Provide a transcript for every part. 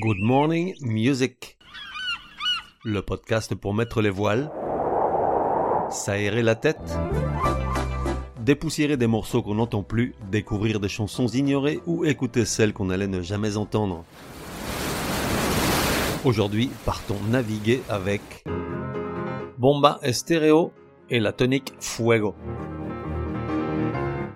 Good Morning Music. Le podcast pour mettre les voiles, s'aérer la tête, dépoussiérer des morceaux qu'on n'entend plus, découvrir des chansons ignorées ou écouter celles qu'on allait ne jamais entendre. Aujourd'hui, partons naviguer avec Bomba Estéreo et la tonique Fuego.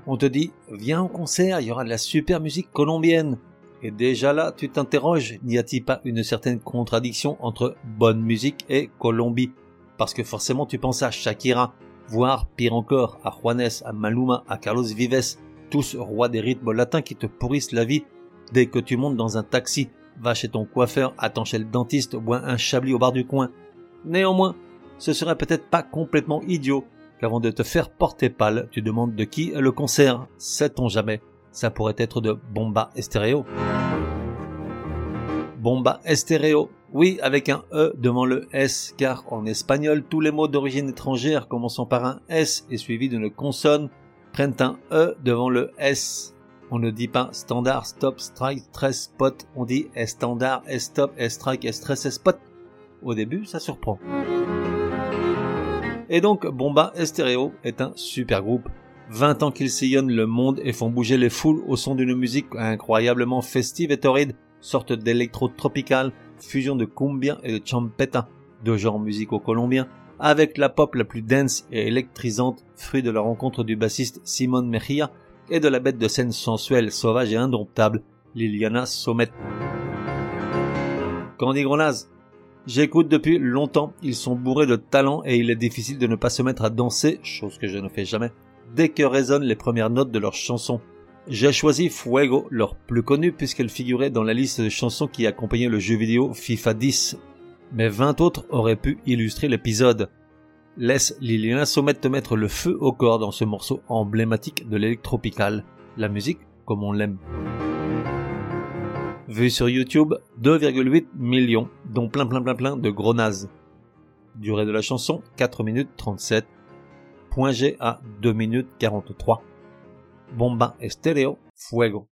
On te dit, viens au concert, il y aura de la super musique colombienne. Et déjà là, tu t'interroges, n'y a-t-il pas une certaine contradiction entre bonne musique et Colombie? Parce que forcément tu penses à Shakira, voire pire encore, à Juanes, à Maluma, à Carlos Vives, tous rois des rythmes latins qui te pourrissent la vie. Dès que tu montes dans un taxi, va chez ton coiffeur, attends chez le dentiste, bois un chablis au bar du coin. Néanmoins, ce serait peut-être pas complètement idiot qu'avant de te faire porter pâle, tu demandes de qui le concert, sait-on jamais ça pourrait être de Bomba Estéreo. Bomba Estéreo. Oui, avec un E devant le S, car en espagnol, tous les mots d'origine étrangère commençant par un S et suivis d'une consonne prennent un E devant le S. On ne dit pas standard, stop, strike, stress, spot. On dit standard, stop, strike, stress, spot. Au début, ça surprend. Et donc, Bomba Estéreo est un super groupe 20 ans qu'ils sillonnent le monde et font bouger les foules au son d'une musique incroyablement festive et torride, sorte d'électro tropical, fusion de cumbia et de champeta, deux genres musicaux colombiens, avec la pop la plus dense et électrisante, fruit de la rencontre du bassiste Simon Mejia et de la bête de scène sensuelle, sauvage et indomptable, Liliana Sommet. Candy Grenaz, J'écoute depuis longtemps, ils sont bourrés de talent et il est difficile de ne pas se mettre à danser, chose que je ne fais jamais, dès que résonnent les premières notes de leurs chansons. J'ai choisi Fuego, leur plus connue puisqu'elle figurait dans la liste de chansons qui accompagnaient le jeu vidéo FIFA 10. Mais 20 autres auraient pu illustrer l'épisode. Laisse Liliana Sommet te mettre le feu au corps dans ce morceau emblématique de l'électropical. La musique comme on l'aime. Vu sur YouTube, 2,8 millions, dont plein plein plein plein de gros nazes. Durée de la chanson, 4 minutes 37 Point G à 2 minutes 43. Bomba estéreo, fuego.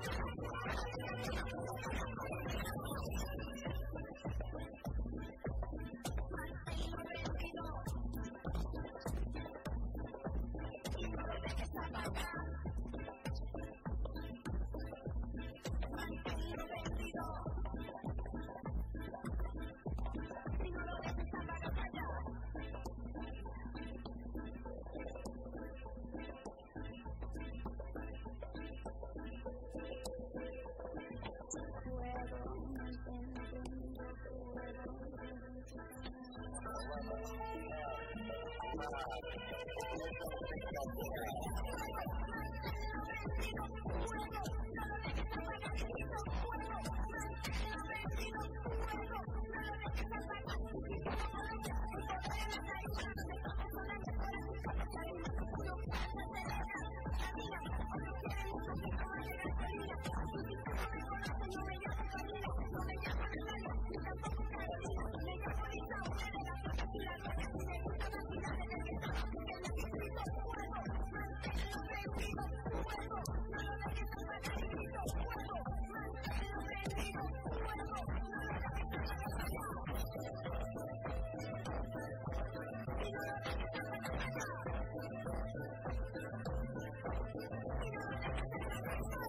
you Thank you.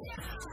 Yeah.